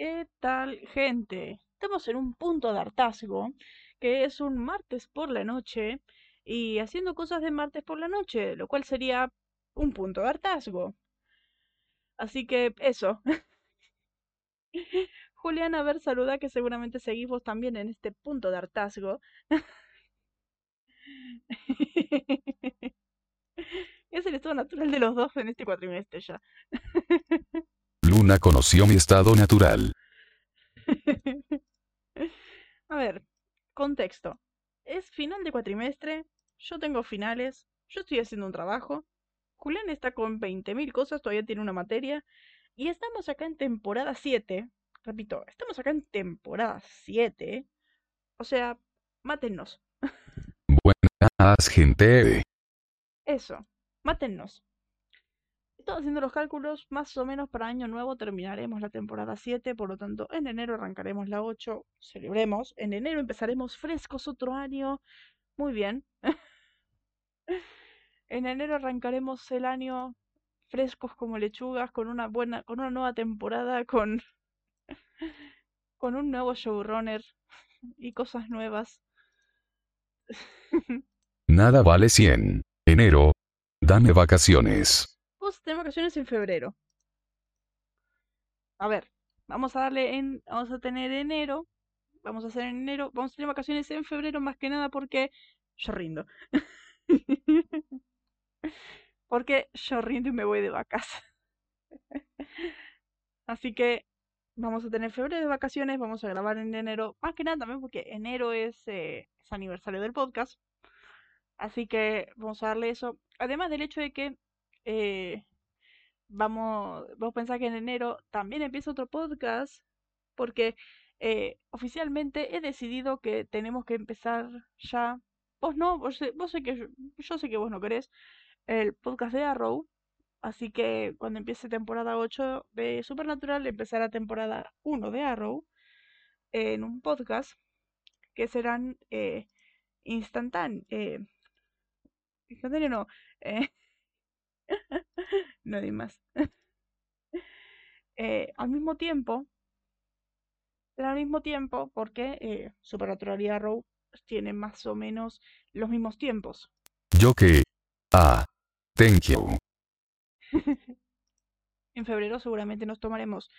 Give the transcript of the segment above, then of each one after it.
¿Qué tal, gente? Estamos en un punto de hartazgo, que es un martes por la noche, y haciendo cosas de martes por la noche, lo cual sería un punto de hartazgo. Así que eso. Juliana, a ver, saluda que seguramente seguimos también en este punto de hartazgo. es el estado natural de los dos en este cuatrimestre ya. Luna conoció mi estado natural. A ver, contexto. Es final de cuatrimestre, yo tengo finales, yo estoy haciendo un trabajo, Julián está con 20.000 cosas, todavía tiene una materia, y estamos acá en temporada 7. Repito, estamos acá en temporada 7. O sea, mátennos. Buenas, gente. Eso, mátennos. Estamos haciendo los cálculos, más o menos para año nuevo terminaremos la temporada 7, por lo tanto en enero arrancaremos la 8, celebremos. En enero empezaremos frescos otro año. Muy bien. en enero arrancaremos el año frescos como lechugas, con una buena, con una nueva temporada, con, con un nuevo showrunner y cosas nuevas. Nada vale 100. Enero. Dame vacaciones. Vamos a tener vacaciones en febrero. A ver, vamos a darle en, vamos a tener enero, vamos a hacer en enero, vamos a tener vacaciones en febrero más que nada porque yo rindo. porque yo rindo y me voy de vacas. Así que vamos a tener febrero de vacaciones, vamos a grabar en enero, más que nada también porque enero es, eh, es aniversario del podcast. Así que vamos a darle eso. Además del hecho de que eh, vamos, a pensar que en enero también empieza otro podcast, porque eh, oficialmente he decidido que tenemos que empezar ya. Vos no, vos, vos sé que yo, sé que vos no querés el podcast de Arrow, así que cuando empiece temporada 8 de Supernatural empezará temporada 1 de Arrow en un podcast que serán eh, instantáneos. Eh, instantáneo no, no di más. Eh, al mismo tiempo, al mismo tiempo, porque eh, Supernatural y Arrow tienen más o menos los mismos tiempos. Yo que. Ah. Thank you. En febrero seguramente nos tomaremos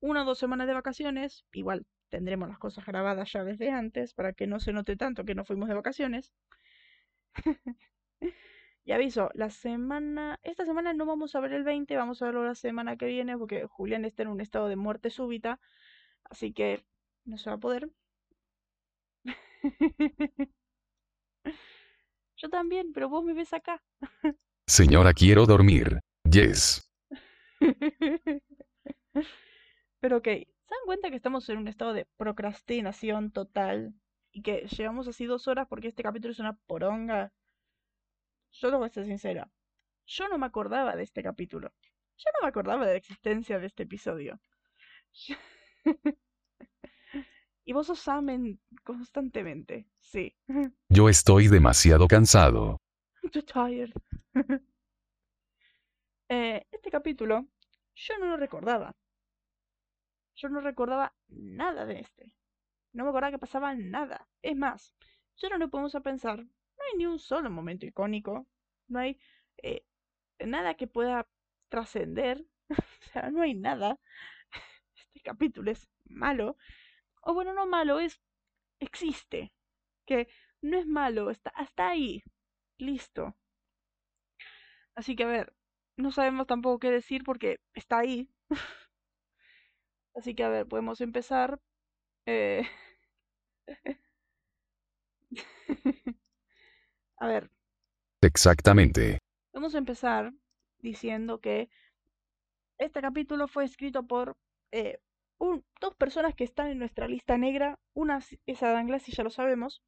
una o dos semanas de vacaciones. Igual tendremos las cosas grabadas ya desde antes para que no se note tanto que no fuimos de vacaciones. Y aviso, la semana, esta semana no vamos a ver el 20, vamos a verlo la semana que viene porque Julián está en un estado de muerte súbita, así que no se va a poder. Yo también, pero vos me ves acá. Señora, quiero dormir. Yes. Pero ok, ¿se dan cuenta que estamos en un estado de procrastinación total? Y que llevamos así dos horas porque este capítulo es una poronga. Yo te voy a ser sincera. Yo no me acordaba de este capítulo. Yo no me acordaba de la existencia de este episodio. Y vos os amen constantemente. Sí. Yo estoy demasiado cansado. Too tired. Eh, este capítulo yo no lo recordaba. Yo no recordaba nada de este. No me acordaba que pasaba nada. Es más, yo no lo podemos a pensar. No hay ni un solo momento icónico. No hay eh, nada que pueda trascender. o sea, no hay nada. Este capítulo es malo. O bueno, no malo, es... existe. Que no es malo, está hasta ahí. Listo. Así que a ver, no sabemos tampoco qué decir porque está ahí. Así que a ver, podemos empezar. eh, A ver, Exactamente. vamos a empezar diciendo que este capítulo fue escrito por eh, un- dos personas que están en nuestra lista negra. Una es Adam Glass y ya lo sabemos.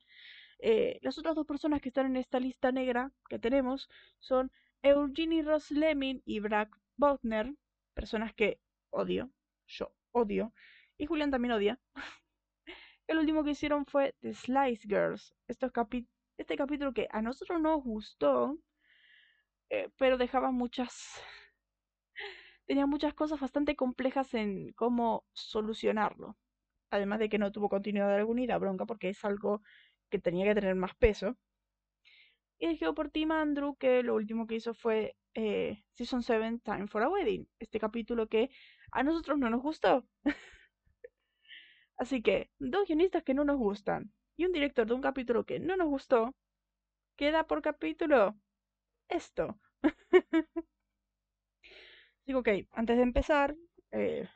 Eh, las otras dos personas que están en esta lista negra que tenemos son Eugenie Ross Leming y Brad Botner, personas que odio, yo odio, y Julián también odia. El último que hicieron fue The Slice Girls, estos capi- este capítulo que a nosotros nos gustó, eh, pero dejaba muchas tenía muchas cosas bastante complejas en cómo solucionarlo. Además de que no tuvo continuidad alguna y bronca porque es algo que tenía que tener más peso. Y eligió por Tim Andrew, que lo último que hizo fue eh, Season 7 Time for a Wedding. Este capítulo que a nosotros no nos gustó. Así que, dos guionistas que no nos gustan y un director de un capítulo que no nos gustó, queda por capítulo esto. Digo, ok, antes de empezar, eh,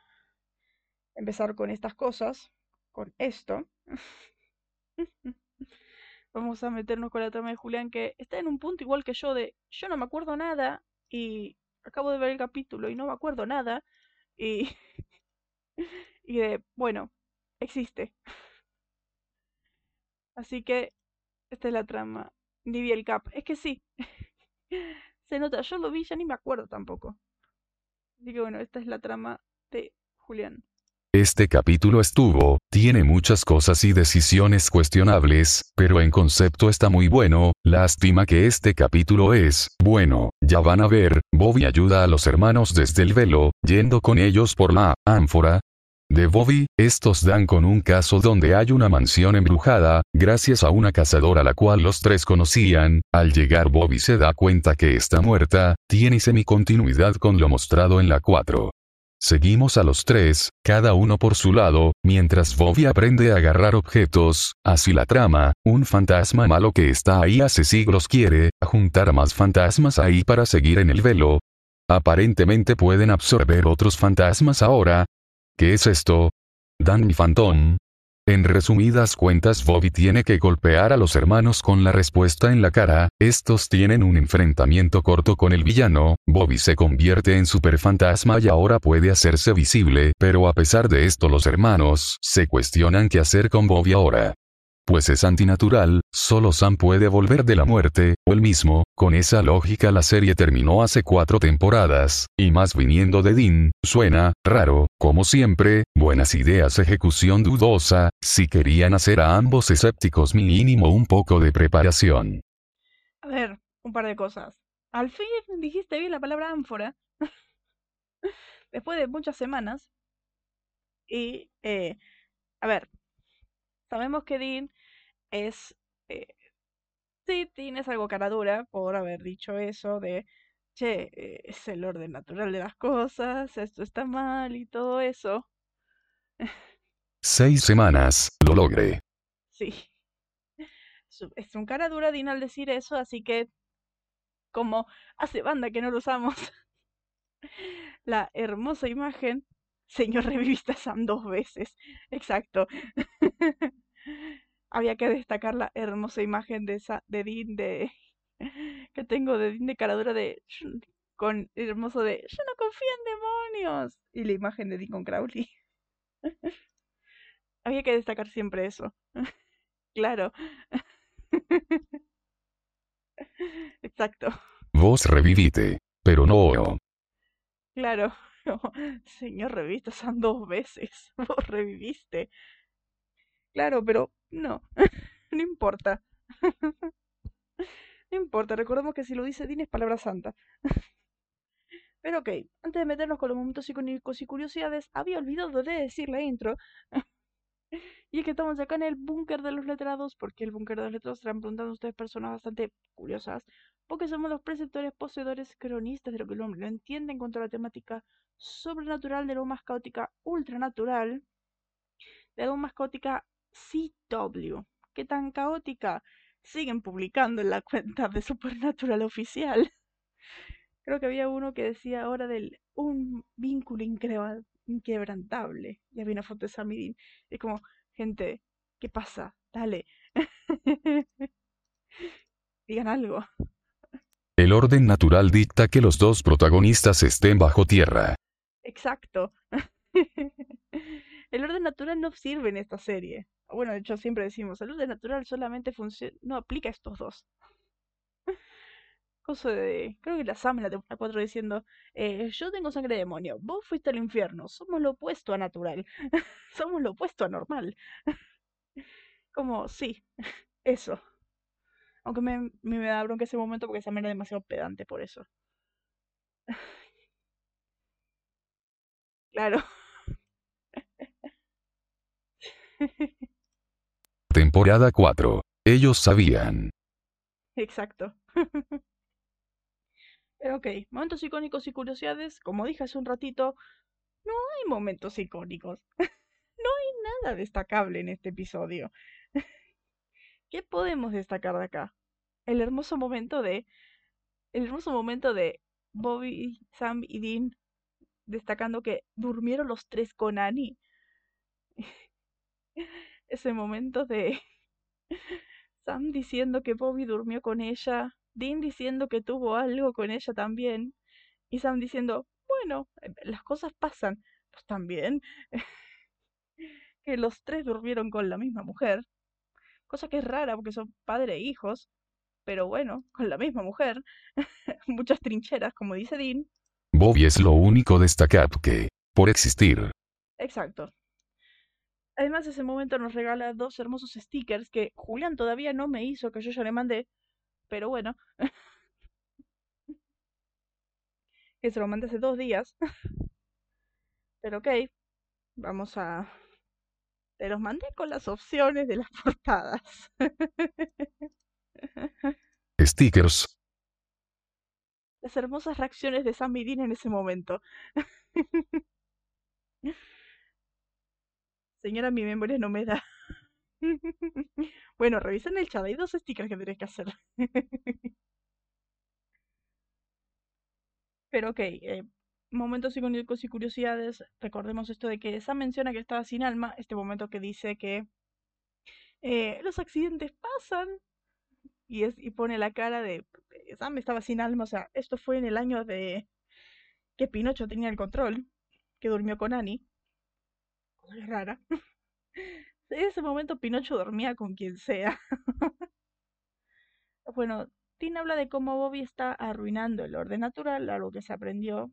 empezar con estas cosas, con esto, vamos a meternos con la trama de Julián, que está en un punto igual que yo de, yo no me acuerdo nada y acabo de ver el capítulo y no me acuerdo nada y, y de, bueno, existe. Así que esta es la trama. Ni vi el cap. Es que sí. Se nota, yo lo vi, ya ni me acuerdo tampoco. Así que bueno, esta es la trama de Julián. Este capítulo estuvo, tiene muchas cosas y decisiones cuestionables, pero en concepto está muy bueno, lástima que este capítulo es, bueno, ya van a ver, Bobby ayuda a los hermanos desde el velo, yendo con ellos por la ánfora, de Bobby, estos dan con un caso donde hay una mansión embrujada, gracias a una cazadora la cual los tres conocían, al llegar Bobby se da cuenta que está muerta, tiene semicontinuidad con lo mostrado en la 4. Seguimos a los tres, cada uno por su lado, mientras Bobby aprende a agarrar objetos, así la trama, un fantasma malo que está ahí hace siglos quiere, juntar más fantasmas ahí para seguir en el velo. Aparentemente pueden absorber otros fantasmas ahora, ¿Qué es esto? Danny Phantom. En resumidas cuentas Bobby tiene que golpear a los hermanos con la respuesta en la cara, estos tienen un enfrentamiento corto con el villano, Bobby se convierte en superfantasma y ahora puede hacerse visible, pero a pesar de esto los hermanos se cuestionan qué hacer con Bobby ahora pues es antinatural, solo Sam puede volver de la muerte, o el mismo, con esa lógica la serie terminó hace cuatro temporadas, y más viniendo de Dean, suena, raro, como siempre, buenas ideas ejecución dudosa, si querían hacer a ambos escépticos mínimo un poco de preparación. A ver, un par de cosas. Al fin dijiste bien la palabra ánfora. Después de muchas semanas. Y, eh, a ver, Sabemos que Dean es... Eh, sí, Dean es algo cara dura por haber dicho eso de, che, eh, es el orden natural de las cosas, esto está mal y todo eso. Seis semanas, lo logré. Sí. Es un cara dura Dean al decir eso, así que como hace banda que no lo usamos, la hermosa imagen, señor revivista Sam dos veces, exacto. Había que destacar la hermosa imagen de esa de Dean de que tengo de Dean de caradura de con hermoso de yo no confío en demonios y la imagen de Dean con Crowley. Había que destacar siempre eso. claro. Exacto. Vos revivite, pero no. Claro. Señor, reviviste son dos veces. Vos reviviste. Claro, pero no, no importa. no importa, recordemos que si lo dice Dean es palabra santa. Pero ok, antes de meternos con los momentos icónicos y curiosidades, había olvidado de decir la intro. y es que estamos acá en el búnker de los letrados, porque el búnker de los letrados están preguntando ustedes personas bastante curiosas, porque somos los preceptores, poseedores, cronistas de lo que el hombre lo entiende en cuanto a la temática sobrenatural, de lo más caótica, ultranatural, de lo más caótica, CW. ¿Qué tan caótica? Siguen publicando en la cuenta de Supernatural oficial. Creo que había uno que decía ahora del un vínculo inquebrantable. Y había una foto de Samidin. Es como, gente, ¿qué pasa? Dale. Digan algo. El orden natural dicta que los dos protagonistas estén bajo tierra. Exacto. El orden natural no sirve en esta serie bueno, de hecho siempre decimos, salud de natural solamente funciona, no aplica estos dos. Cosa de, creo que la Sam en la temporada 4 diciendo, eh, yo tengo sangre de demonio, vos fuiste al infierno, somos lo opuesto a natural, somos lo opuesto a normal. Como, sí, eso. Aunque me, me, da bronca ese momento porque Sam era demasiado pedante por eso. Claro. Temporada 4. Ellos sabían. Exacto. Pero ok, momentos icónicos y curiosidades, como dije hace un ratito, no hay momentos icónicos. no hay nada destacable en este episodio. ¿Qué podemos destacar de acá? El hermoso momento de. El hermoso momento de Bobby, Sam y Dean destacando que durmieron los tres con Annie. Ese momento de Sam diciendo que Bobby durmió con ella, Dean diciendo que tuvo algo con ella también, y Sam diciendo, bueno, eh, las cosas pasan, pues también, que los tres durmieron con la misma mujer, cosa que es rara porque son padre e hijos, pero bueno, con la misma mujer, muchas trincheras, como dice Dean. Bobby es lo único destacado que, por existir. Exacto. Además, ese momento nos regala dos hermosos stickers que Julián todavía no me hizo, que yo ya le mandé, pero bueno. que se lo mandé hace dos días. pero ok, vamos a... Te los mandé con las opciones de las portadas. Stickers. Las hermosas reacciones de Sam Dean en ese momento. Señora, mi memoria no me da. bueno, revisen el chat, hay dos stickers que tendréis que hacer. Pero ok, eh, momentos icónicos y curiosidades. Recordemos esto de que Sam menciona que estaba sin alma. Este momento que dice que eh, los accidentes pasan. Y, es, y pone la cara de Sam estaba sin alma. O sea, esto fue en el año de que Pinocho tenía el control. Que durmió con Annie. Rara. En ese momento Pinocho dormía con quien sea. bueno, Tina habla de cómo Bobby está arruinando el orden natural, algo que se aprendió,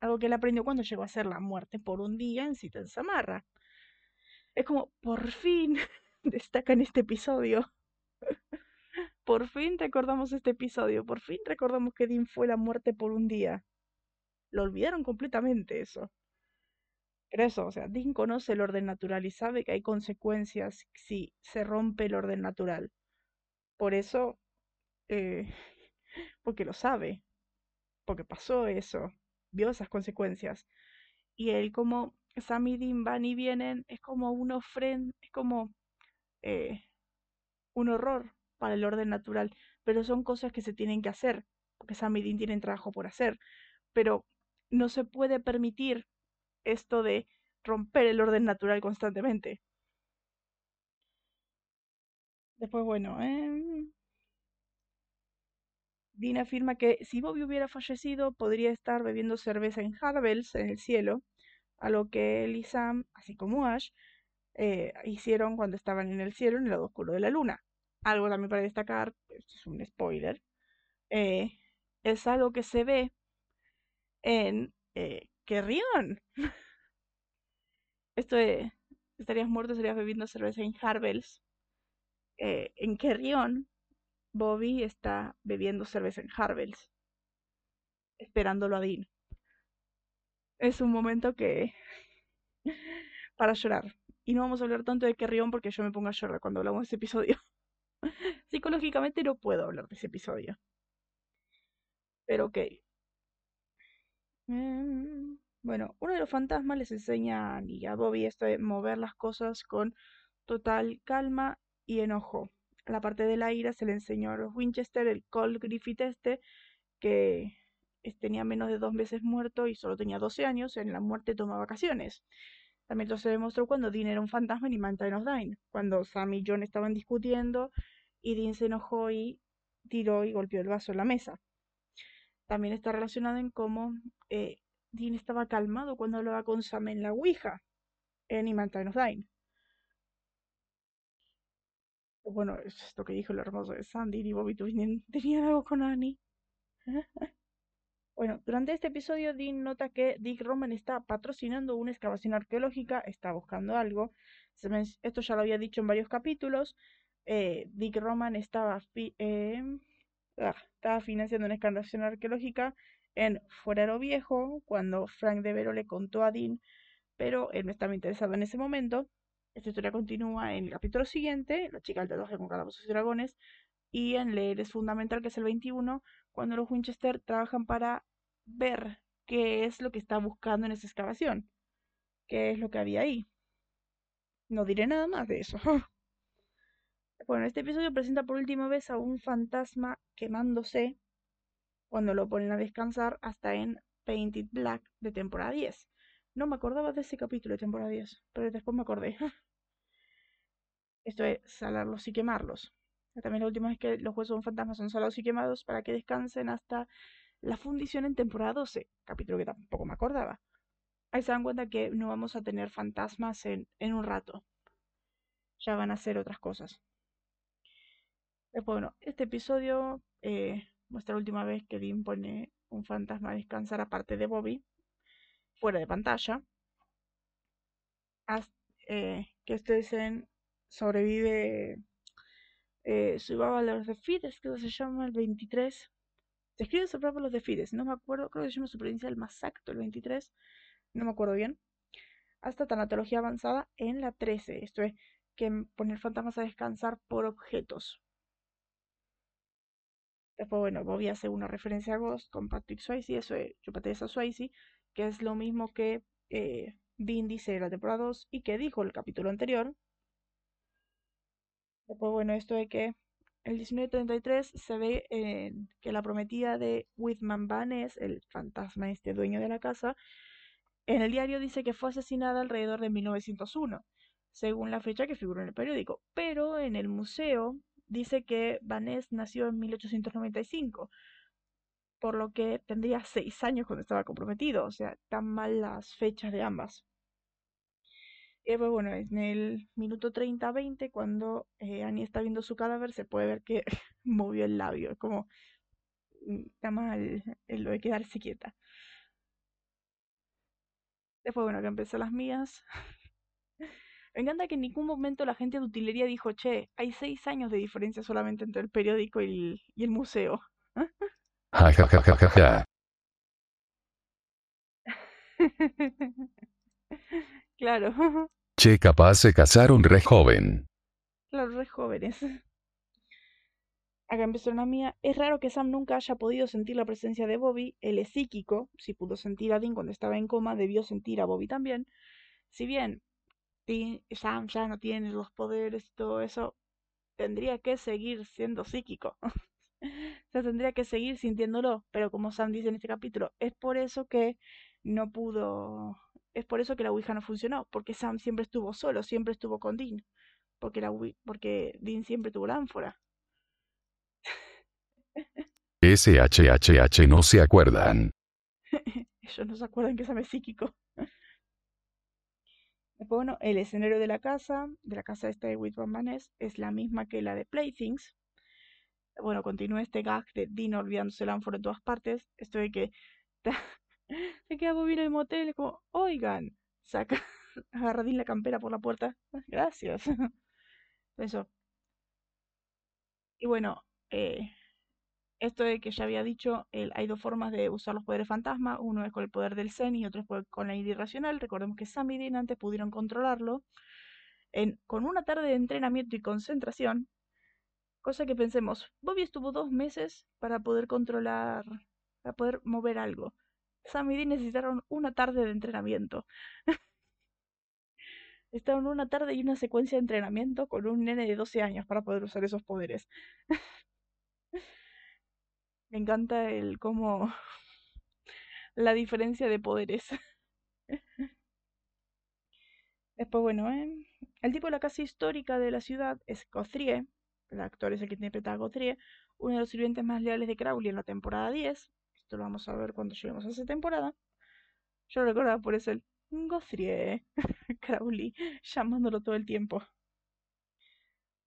algo que él aprendió cuando llegó a ser la muerte por un día en Cita en Samarra. Es como, por fin, destaca en este episodio. por fin recordamos este episodio, por fin recordamos que Dean fue la muerte por un día. Lo olvidaron completamente eso. Pero eso, o sea, Dean conoce el orden natural y sabe que hay consecuencias si se rompe el orden natural. Por eso, eh, porque lo sabe, porque pasó eso, vio esas consecuencias. Y él como Sam y Dean van y vienen, es como un es como eh, un horror para el orden natural. Pero son cosas que se tienen que hacer, porque Sam y Dean tienen trabajo por hacer. Pero no se puede permitir esto de romper el orden natural constantemente. Después, bueno, eh... Dean afirma que si Bobby hubiera fallecido, podría estar bebiendo cerveza en Harvels, en el cielo, a lo que él y Sam, así como Ash, eh, hicieron cuando estaban en el cielo, en el lado oscuro de la luna. Algo también para destacar, esto es un spoiler, eh, es algo que se ve en eh, Rion esto de estarías muerto, estarías bebiendo cerveza en Harvels. Eh, en Kerrion, Bobby está bebiendo cerveza en Harvels, esperándolo a Dean. Es un momento que... para llorar. Y no vamos a hablar tanto de Kerrion porque yo me pongo a llorar cuando hablamos de ese episodio. Psicológicamente no puedo hablar de ese episodio. Pero ok. Em, bueno, uno de los fantasmas les enseña a a Bobby esto de mover las cosas con total calma y enojo. La parte de la ira se le enseñó a los Winchester, el Cold Griffith este, que tenía menos de dos meses muerto y solo tenía 12 años, en la muerte toma vacaciones. También se demostró cuando Dean era un fantasma en Mountain of Dine, cuando Sam y John estaban discutiendo y Dean se enojó y tiró y golpeó el vaso en la mesa. También está relacionado en cómo eh, Dean estaba calmado cuando hablaba con Sam en la Ouija, en Mountain of Dine. Bueno, es lo que dijo el hermoso de Sandy y Bobby tenían, tenían algo con Annie. bueno, durante este episodio Dean nota que Dick Roman está patrocinando una excavación arqueológica, está buscando algo. Esto ya lo había dicho en varios capítulos. Eh, Dick Roman estaba, eh, ah, estaba financiando una excavación arqueológica en Fuerero Viejo, cuando Frank Devero le contó a Dean, pero él no estaba interesado en ese momento. Esta historia continúa en el capítulo siguiente, La chica del tatuaje con calabozos y dragones, y en Leer es fundamental, que es el 21, cuando los Winchester trabajan para ver qué es lo que está buscando en esa excavación, qué es lo que había ahí. No diré nada más de eso. bueno, este episodio presenta por última vez a un fantasma quemándose cuando lo ponen a descansar hasta en Painted Black de temporada 10. No me acordaba de ese capítulo de temporada 10, pero después me acordé. Esto es salarlos y quemarlos. También la última vez que los huesos de un fantasma son salados y quemados para que descansen hasta la fundición en temporada 12, capítulo que tampoco me acordaba. Ahí se dan cuenta que no vamos a tener fantasmas en, en un rato. Ya van a ser otras cosas. Después, bueno, este episodio eh, muestra la última vez que Dean pone un fantasma a descansar aparte de Bobby, fuera de pantalla. Eh, que ustedes en sobrevive eh, Survival of the Fittest, que se llama el 23. Se escribe of the Fittest, no me acuerdo, creo que se llama Supervivencia del más exacto, el 23, no me acuerdo bien. Hasta tanatología avanzada en la 13, esto es que poner fantasmas a descansar por objetos. Después, bueno, Bobby hace una referencia a Ghost con Patrick Swayze, eso es Chupate esa Swayze, que es lo mismo que eh, Dean dice en la temporada 2 y que dijo el capítulo anterior, Después, bueno, esto de que el 1933 se ve que la prometida de Whitman Banes, el fantasma este dueño de la casa, en el diario dice que fue asesinada alrededor de 1901, según la fecha que figuró en el periódico. Pero en el museo dice que Banes nació en 1895, por lo que tendría seis años cuando estaba comprometido. O sea, tan mal las fechas de ambas. Y pues bueno, en el minuto 30-20, cuando eh, Annie está viendo su cadáver, se puede ver que movió el labio. Es como, mm, está mal lo de quedarse quieta. Después, bueno, que empecé las mías. Me encanta que en ningún momento la gente de utilería dijo, che, hay seis años de diferencia solamente entre el periódico y el, museo. claro. Che, capaz se casaron re joven. Claro, re jóvenes. Acá empezó una mía. Es raro que Sam nunca haya podido sentir la presencia de Bobby. Él es psíquico. Si pudo sentir a Dean cuando estaba en coma, debió sentir a Bobby también. Si bien Sam ya no tiene los poderes y todo eso, tendría que seguir siendo psíquico. o sea, tendría que seguir sintiéndolo. Pero como Sam dice en este capítulo, es por eso que no pudo es por eso que la Ouija no funcionó, porque Sam siempre estuvo solo, siempre estuvo con Dean, porque, la, porque Dean siempre tuvo la ánfora. SHHH no se acuerdan. Ellos no se acuerdan que Sam es psíquico. Después, bueno, el escenario de la casa, de la casa esta de Whitman Manes, es la misma que la de Playthings. Bueno, continúa este gag de Dean olvidándose el ánfora en todas partes. Esto de que se queda Bobby el motel, como, oigan, saca, agarra la campera por la puerta. Gracias. Eso. Y bueno, eh, esto de que ya había dicho, hay dos formas de usar los poderes fantasma. Uno es con el poder del Zen y otro es con la id irracional. Recordemos que Sam y Dean antes pudieron controlarlo con una tarde de entrenamiento y concentración. Cosa que pensemos, Bobby estuvo dos meses para poder controlar, para poder mover algo. Sam y Dean necesitaron una tarde de entrenamiento. Estaban una tarde y una secuencia de entrenamiento con un nene de 12 años para poder usar esos poderes. Me encanta el cómo la diferencia de poderes. Después, bueno, ¿eh? el tipo de la casa histórica de la ciudad es Gothrie. El actor es el que interpreta a Gothrie, uno de los sirvientes más leales de Crowley en la temporada 10. Esto lo vamos a ver cuando lleguemos a esa temporada. Yo recordaba por eso el Gothrie Crowley llamándolo todo el tiempo.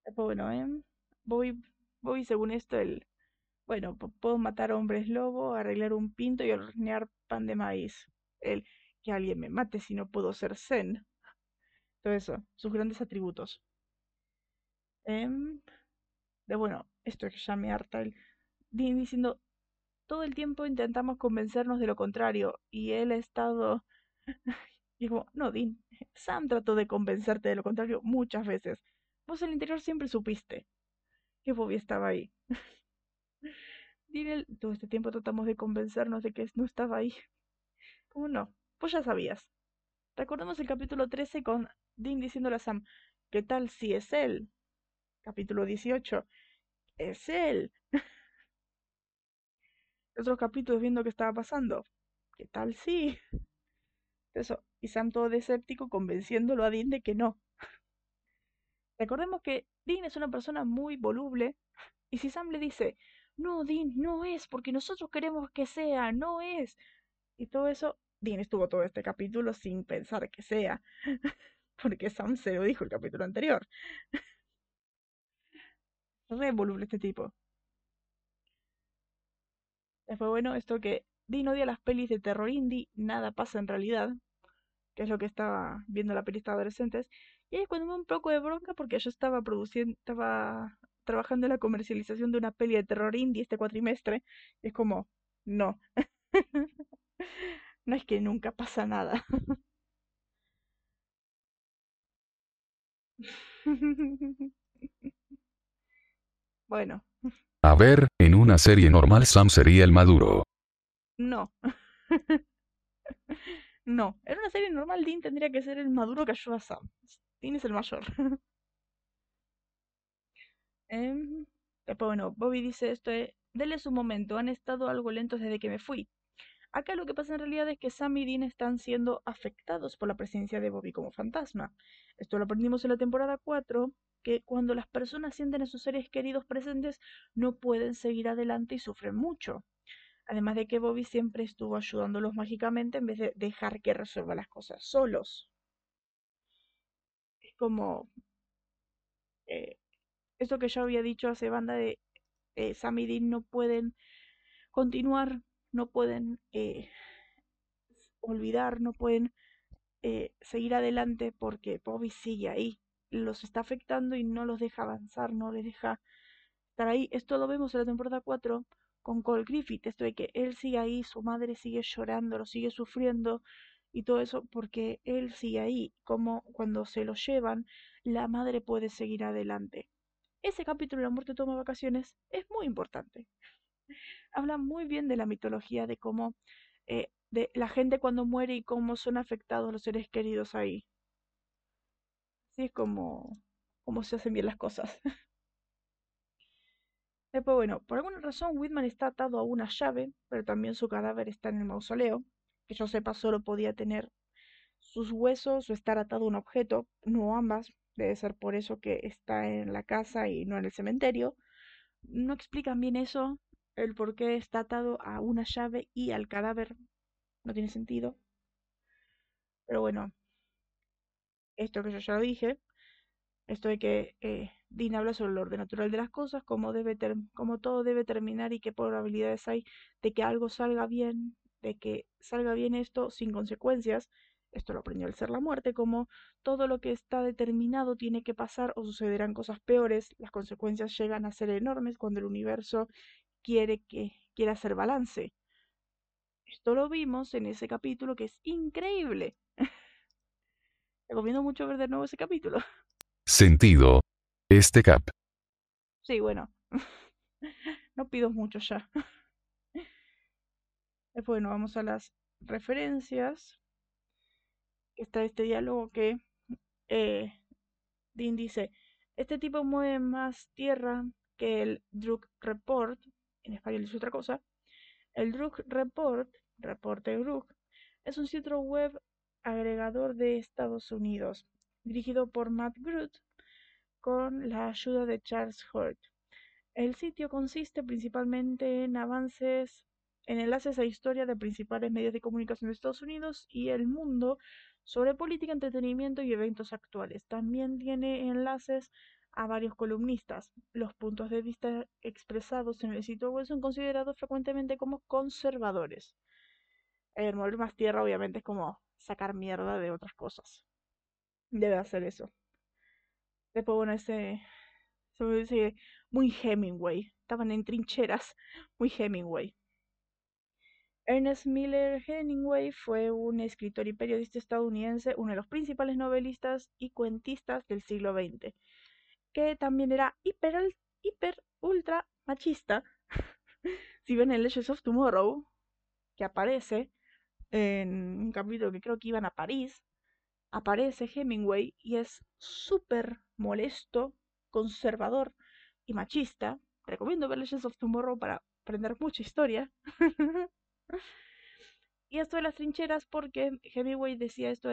Después, bueno, ¿eh? Voy, voy según esto, el. Bueno, puedo matar hombres lobo, arreglar un pinto y hornear pan de maíz. El que alguien me mate si no puedo ser zen. Todo eso, sus grandes atributos. Em, de bueno, esto es que ya me harta el diciendo todo el tiempo intentamos convencernos de lo contrario y él ha estado... y como, no, Dean, Sam trató de convencerte de lo contrario muchas veces. Vos en el interior siempre supiste que Bobby estaba ahí. Todo este tiempo tratamos de convencernos de que no estaba ahí. ¿Cómo no? Pues ya sabías. Recordemos el capítulo 13 con Dean diciéndole a Sam, ¿qué tal si es él? Capítulo 18, es él. Otros capítulos viendo qué estaba pasando. ¿Qué tal si? Eso, y Sam todo escéptico convenciéndolo a Dean de que no. Recordemos que Dean es una persona muy voluble y si Sam le dice, no, Dean, no es, porque nosotros queremos que sea, no es, y todo eso, Dean estuvo todo este capítulo sin pensar que sea, porque Sam se lo dijo el capítulo anterior. Re voluble este tipo. Después, bueno, esto que Dean odia las pelis de terror indie, nada pasa en realidad, que es lo que estaba viendo la peli de adolescentes. Y ahí cuando me un poco de bronca porque yo estaba produciendo, estaba trabajando en la comercialización de una peli de terror indie este cuatrimestre. Y es como, no. no es que nunca pasa nada. bueno. A ver, en una serie normal Sam sería el maduro. No. no. En una serie normal Dean tendría que ser el maduro que ayuda a Sam. Dean es el mayor. Eh, después, bueno, Bobby dice esto, eh, dele su momento, han estado algo lentos desde que me fui. Acá lo que pasa en realidad es que Sam y Dean están siendo afectados por la presencia de Bobby como fantasma. Esto lo aprendimos en la temporada 4, que cuando las personas sienten a sus seres queridos presentes no pueden seguir adelante y sufren mucho. Además de que Bobby siempre estuvo ayudándolos mágicamente en vez de dejar que resuelva las cosas solos. Es como... Eh, esto que yo había dicho hace banda de eh, Dean no pueden continuar no pueden eh, olvidar, no pueden eh, seguir adelante porque Bobby sigue ahí. Los está afectando y no los deja avanzar, no les deja estar ahí. Esto lo vemos en la temporada 4 con Cole Griffith, esto de que él sigue ahí, su madre sigue llorando, lo sigue sufriendo y todo eso porque él sigue ahí, como cuando se lo llevan, la madre puede seguir adelante. Ese capítulo de La muerte toma vacaciones es muy importante habla muy bien de la mitología, de cómo, eh, de la gente cuando muere y cómo son afectados los seres queridos ahí. Así es como, como se hacen bien las cosas. Después, bueno, por alguna razón Whitman está atado a una llave, pero también su cadáver está en el mausoleo. Que yo sepa, solo podía tener sus huesos o estar atado a un objeto, no ambas. Debe ser por eso que está en la casa y no en el cementerio. No explican bien eso, el por qué está atado a una llave y al cadáver. No tiene sentido. Pero bueno, esto que yo ya lo dije, esto de que eh, Dean habla sobre el orden natural de las cosas, cómo, debe cómo todo debe terminar y qué probabilidades hay de que algo salga bien, de que salga bien esto sin consecuencias. Esto lo aprendió al ser la muerte, como todo lo que está determinado tiene que pasar o sucederán cosas peores, las consecuencias llegan a ser enormes cuando el universo quiere que quiere hacer balance. Esto lo vimos en ese capítulo que es increíble. Recomiendo mucho ver de nuevo ese capítulo. Sentido. Este cap. Sí, bueno. no pido mucho ya. Bueno, vamos a las referencias. Está este diálogo que eh, Dean dice, este tipo mueve más tierra que el Druk Report, en español es otra cosa. El Druk Report, reporte Druk, es un sitio web agregador de Estados Unidos, dirigido por Matt Groot con la ayuda de Charles Hurt. El sitio consiste principalmente en avances, en enlaces a historia de principales medios de comunicación de Estados Unidos y el mundo sobre política, entretenimiento y eventos actuales. También tiene enlaces a varios columnistas. Los puntos de vista expresados en el sitio web son considerados frecuentemente como conservadores. El mover más tierra obviamente es como sacar mierda de otras cosas. Debe hacer eso. Después, bueno, ese, ese muy Hemingway. Estaban en trincheras, muy Hemingway. Ernest Miller Hemingway fue un escritor y periodista estadounidense, uno de los principales novelistas y cuentistas del siglo XX, que también era hiper, ultra machista. si ven el Legends of Tomorrow, que aparece en un capítulo que creo que iban a París, aparece Hemingway y es súper molesto, conservador y machista. Recomiendo ver Legends of Tomorrow para aprender mucha historia. y esto de las trincheras porque Hemingway decía esto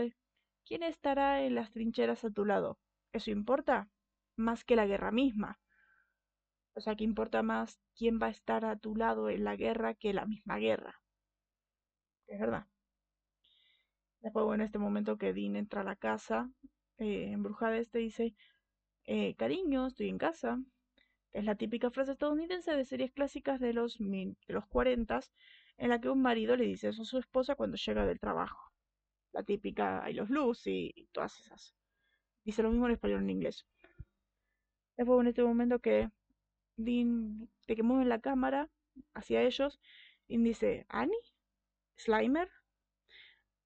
¿quién estará en las trincheras a tu lado? ¿Eso importa? Más que la guerra misma. O sea, que importa más quién va a estar a tu lado en la guerra que la misma guerra. Es verdad. Después, bueno, en este momento que Dean entra a la casa eh, embrujada, este dice, eh, cariño, estoy en casa. Es la típica frase estadounidense de series clásicas de los, de los 40 en la que un marido le dice eso a su esposa cuando llega del trabajo. La típica I los Lucy y todas esas. Dice lo mismo en español en inglés. Después en este momento que Dean, de que mueven la cámara hacia ellos, Dean dice, ¿Annie? ¿Slimer?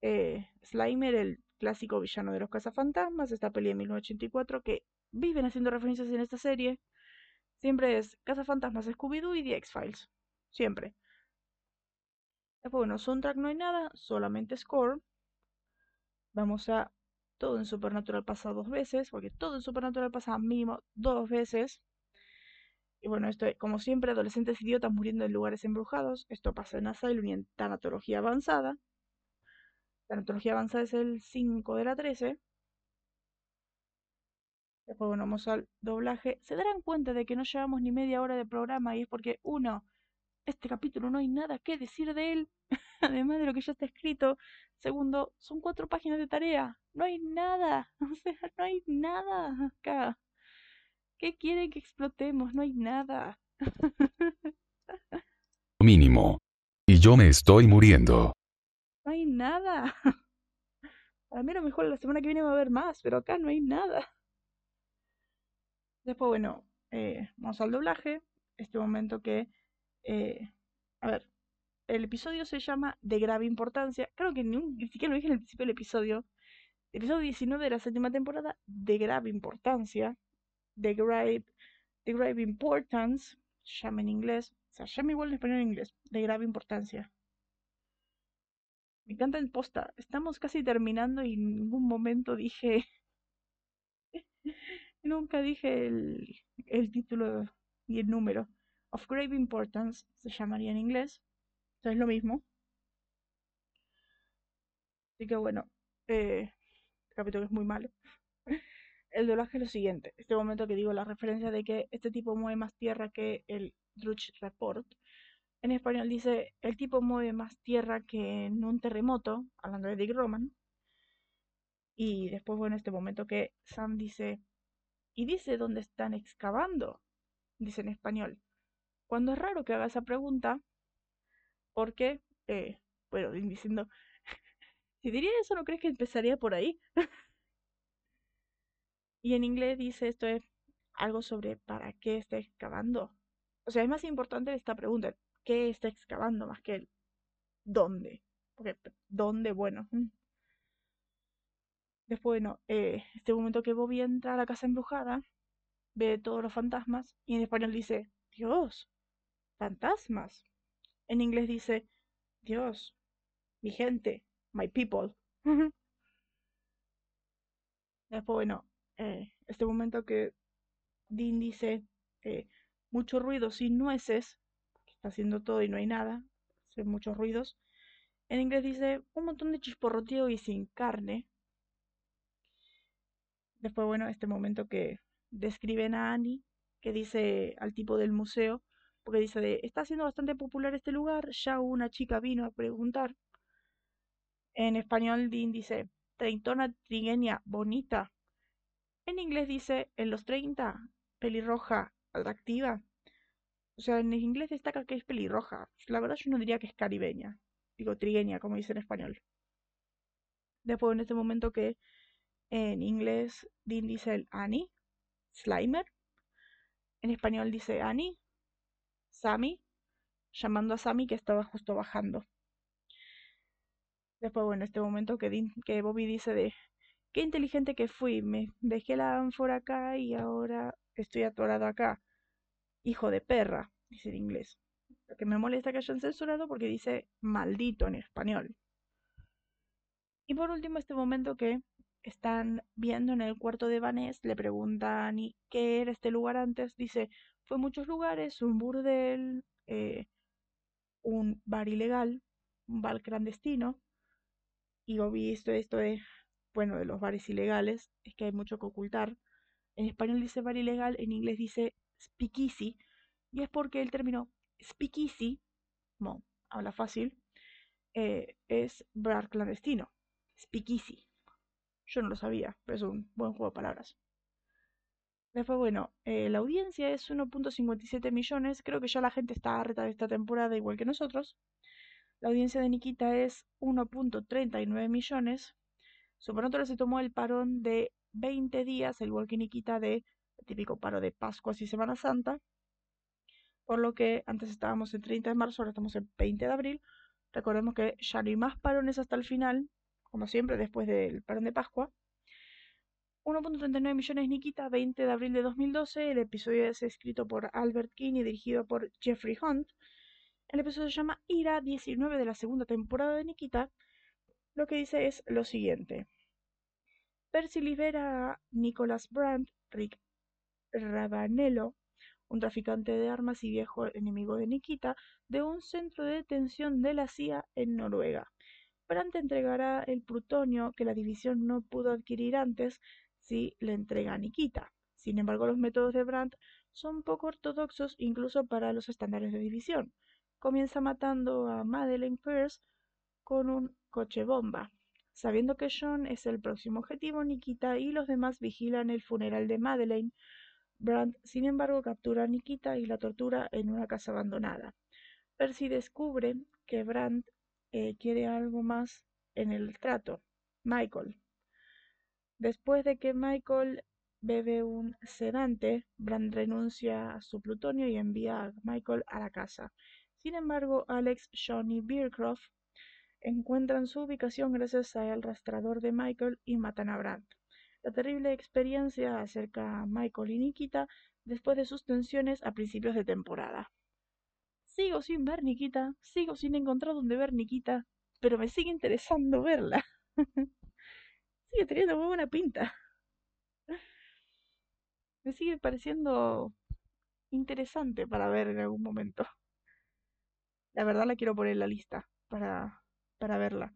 Eh, Slimer, el clásico villano de los cazafantasmas, esta peli de 1984 que viven haciendo referencias en esta serie. Siempre es cazafantasmas, Scooby-Doo y The X-Files. Siempre. Bueno, soundtrack no hay nada, solamente score. Vamos a todo en Supernatural pasa dos veces, porque todo en Supernatural pasa mínimo dos veces. Y bueno, esto, como siempre, adolescentes idiotas muriendo en lugares embrujados. Esto pasa en Asylum y en Tanatología Avanzada. Tanatología Avanzada es el 5 de la 13. Después, bueno, vamos al doblaje. Se darán cuenta de que no llevamos ni media hora de programa y es porque, uno, este capítulo no hay nada que decir de él, además de lo que ya está escrito. Segundo, son cuatro páginas de tarea. No hay nada. O sea, no hay nada acá. ¿Qué quieren que explotemos? No hay nada. Mínimo. Y yo me estoy muriendo. No hay nada. Para mí a lo mejor la semana que viene va a haber más, pero acá no hay nada. Después, bueno, eh, vamos al doblaje. Este momento que, eh, a ver, el episodio se llama De grave importancia. Creo que ni, ni siquiera lo dije en el principio del episodio. Episodio 19 de la séptima temporada, De grave importancia. De grave, de grave importance, se llama en inglés. O sea, llama igual en español en inglés. De grave importancia. Me encanta el posta. Estamos casi terminando y en ningún momento dije. Nunca dije el, el título y el número. Of Grave Importance se llamaría en inglés. Es lo mismo. Así que bueno, eh, el capítulo es muy malo. El doblaje es lo siguiente. Este momento que digo la referencia de que este tipo mueve más tierra que el Drudge Report. En español dice, el tipo mueve más tierra que en un terremoto, hablando de Dick Roman. Y después, bueno, este momento que Sam dice, y dice dónde están excavando, dice en español. Cuando es raro que haga esa pregunta, porque, eh, bueno, diciendo, si diría eso, ¿no crees que empezaría por ahí? y en inglés dice esto es algo sobre para qué está excavando. O sea, es más importante esta pregunta, qué está excavando más que el dónde. Porque dónde, bueno. Mm. Después, bueno, eh, este momento que Bobby entra a la casa embrujada, ve todos los fantasmas y en español dice, Dios, fantasmas. En inglés dice, Dios, mi gente, my people. Después, bueno, eh, este momento que Dean dice, eh, mucho ruido sin nueces, está haciendo todo y no hay nada, hace muchos ruidos. En inglés dice un montón de chisporroteo y sin carne. Después, bueno, este momento que describen a Annie, que dice al tipo del museo, porque dice de, está siendo bastante popular este lugar, ya una chica vino a preguntar. En español, Dean dice, treintona trigueña bonita. En inglés dice, en los 30, pelirroja, atractiva. O sea, en inglés destaca que es pelirroja. La verdad yo no diría que es caribeña. Digo trigueña, como dice en español. Después en este momento que en inglés Dean dice el Annie, Slimer. En español dice Annie, Sammy, llamando a Sammy que estaba justo bajando. Después, bueno, este momento que, que Bobby dice de qué inteligente que fui, me dejé la ánfora acá y ahora estoy atorado acá. Hijo de perra, dice en inglés. Lo que me molesta que hayan censurado porque dice maldito en español. Y por último, este momento que están viendo en el cuarto de Vanessa, le preguntan qué era este lugar antes. Dice, fue muchos lugares, un burdel, eh, un bar ilegal, un bar clandestino. Y he visto esto de, bueno, de los bares ilegales, es que hay mucho que ocultar. En español dice bar ilegal, en inglés dice speakeasy, y es porque el término speakeasy, como habla fácil, eh, es bar clandestino, speakeasy. Yo no lo sabía, pero es un buen juego de palabras. Después, bueno, eh, la audiencia es 1.57 millones. Creo que ya la gente está harta de esta temporada igual que nosotros. La audiencia de Nikita es 1.39 millones. Supernatural se tomó el parón de 20 días, el igual que Nikita de el típico paro de Pascua y Semana Santa. Por lo que antes estábamos en 30 de marzo, ahora estamos en 20 de abril. Recordemos que ya no hay más parones hasta el final, como siempre, después del parón de Pascua. 1.39 millones Nikita, 20 de abril de 2012. El episodio es escrito por Albert King y dirigido por Jeffrey Hunt. El episodio se llama Ira 19 de la segunda temporada de Nikita. Lo que dice es lo siguiente. Percy libera a Nicholas Brandt, Rick Rabanello, un traficante de armas y viejo enemigo de Nikita, de un centro de detención de la CIA en Noruega. Brandt entregará el plutonio que la división no pudo adquirir antes si le entrega a Nikita. Sin embargo, los métodos de Brandt son poco ortodoxos incluso para los estándares de división. Comienza matando a Madeleine Pierce con un coche bomba. Sabiendo que John es el próximo objetivo, Nikita y los demás vigilan el funeral de Madeleine. Brandt, sin embargo, captura a Nikita y la tortura en una casa abandonada. Percy descubre que Brandt eh, quiere algo más en el trato. Michael, Después de que Michael bebe un sedante, Brand renuncia a su plutonio y envía a Michael a la casa. Sin embargo, Alex, Sean y Beercroft encuentran su ubicación gracias al rastrador de Michael y matan a Brand. La terrible experiencia acerca a Michael y Nikita después de sus tensiones a principios de temporada. Sigo sin ver Nikita, sigo sin encontrar dónde ver Nikita, pero me sigue interesando verla. sigue teniendo muy buena pinta. Me sigue pareciendo interesante para ver en algún momento. La verdad la quiero poner en la lista para, para verla.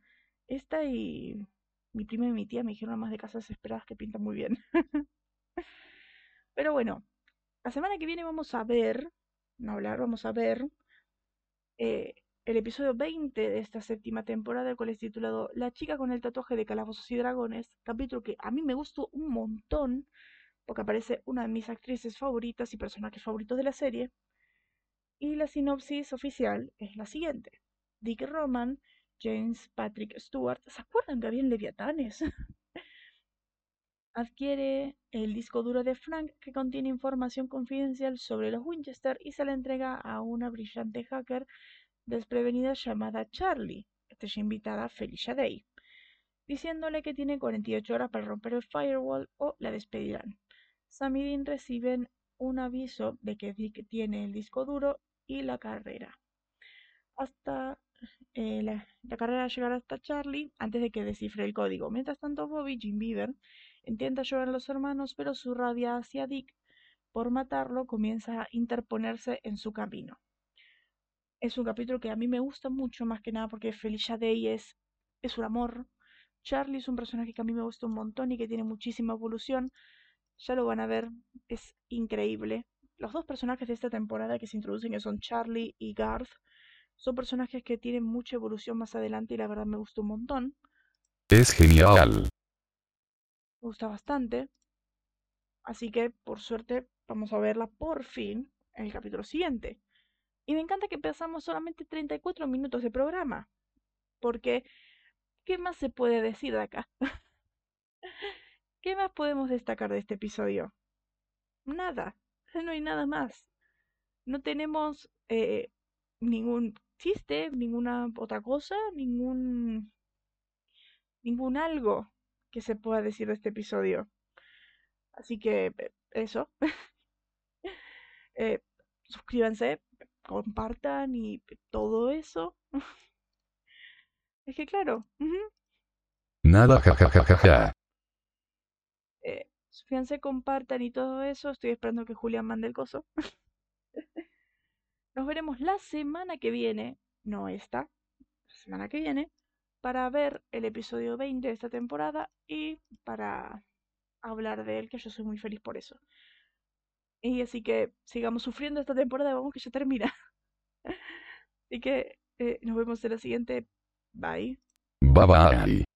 Esta y mi prima y mi tía me dijeron más de casas esperadas que pintan muy bien. Pero bueno, la semana que viene vamos a ver, no hablar, vamos a ver eh, el episodio 20 de esta séptima temporada, el cual es titulado La chica con el tatuaje de calabozos y dragones, capítulo que a mí me gustó un montón, porque aparece una de mis actrices favoritas y personajes favoritos de la serie. Y la sinopsis oficial es la siguiente. Dick Roman, James Patrick Stewart, ¿se acuerdan que habían leviatanes? Adquiere el disco duro de Frank que contiene información confidencial sobre los Winchester y se le entrega a una brillante hacker desprevenida llamada Charlie, esta es invitada Felicia Day, diciéndole que tiene 48 horas para romper el firewall o la despedirán. Sam Dean reciben un aviso de que Dick tiene el disco duro y la carrera. Hasta eh, la, carrera llegar hasta Charlie antes de que descifre el código. Mientras tanto, Bobby, Jim Beaver, intenta ayudar a los hermanos, pero su rabia hacia Dick por matarlo comienza a interponerse en su camino es un capítulo que a mí me gusta mucho, más que nada porque Felicia Day es, es un amor. Charlie es un personaje que a mí me gusta un montón y que tiene muchísima evolución. Ya lo van a ver, es increíble. Los dos personajes de esta temporada que se introducen, que son Charlie y Garth, son personajes que tienen mucha evolución más adelante y la verdad me gusta un montón. Es genial. Me gusta bastante. Así que, por suerte, vamos a verla por fin en el capítulo siguiente. Y me encanta que pasamos solamente 34 minutos de programa. Porque, ¿qué más se puede decir de acá? ¿Qué más podemos destacar de este episodio? Nada. No hay nada más. No tenemos eh, ningún chiste, ninguna otra cosa, ningún ningún algo que se pueda decir de este episodio. Así que eh, eso. Eh, suscríbanse, compartan y todo eso. es que claro. Nada, jajajaja. Eh, suscríbanse, compartan y todo eso. Estoy esperando que Julián mande el coso. Nos veremos la semana que viene, no esta, la semana que viene, para ver el episodio 20 de esta temporada y para hablar de él, que yo soy muy feliz por eso. Y así que sigamos sufriendo esta temporada, vamos que ya termina. así que eh, nos vemos en la siguiente. Bye. Bye bye.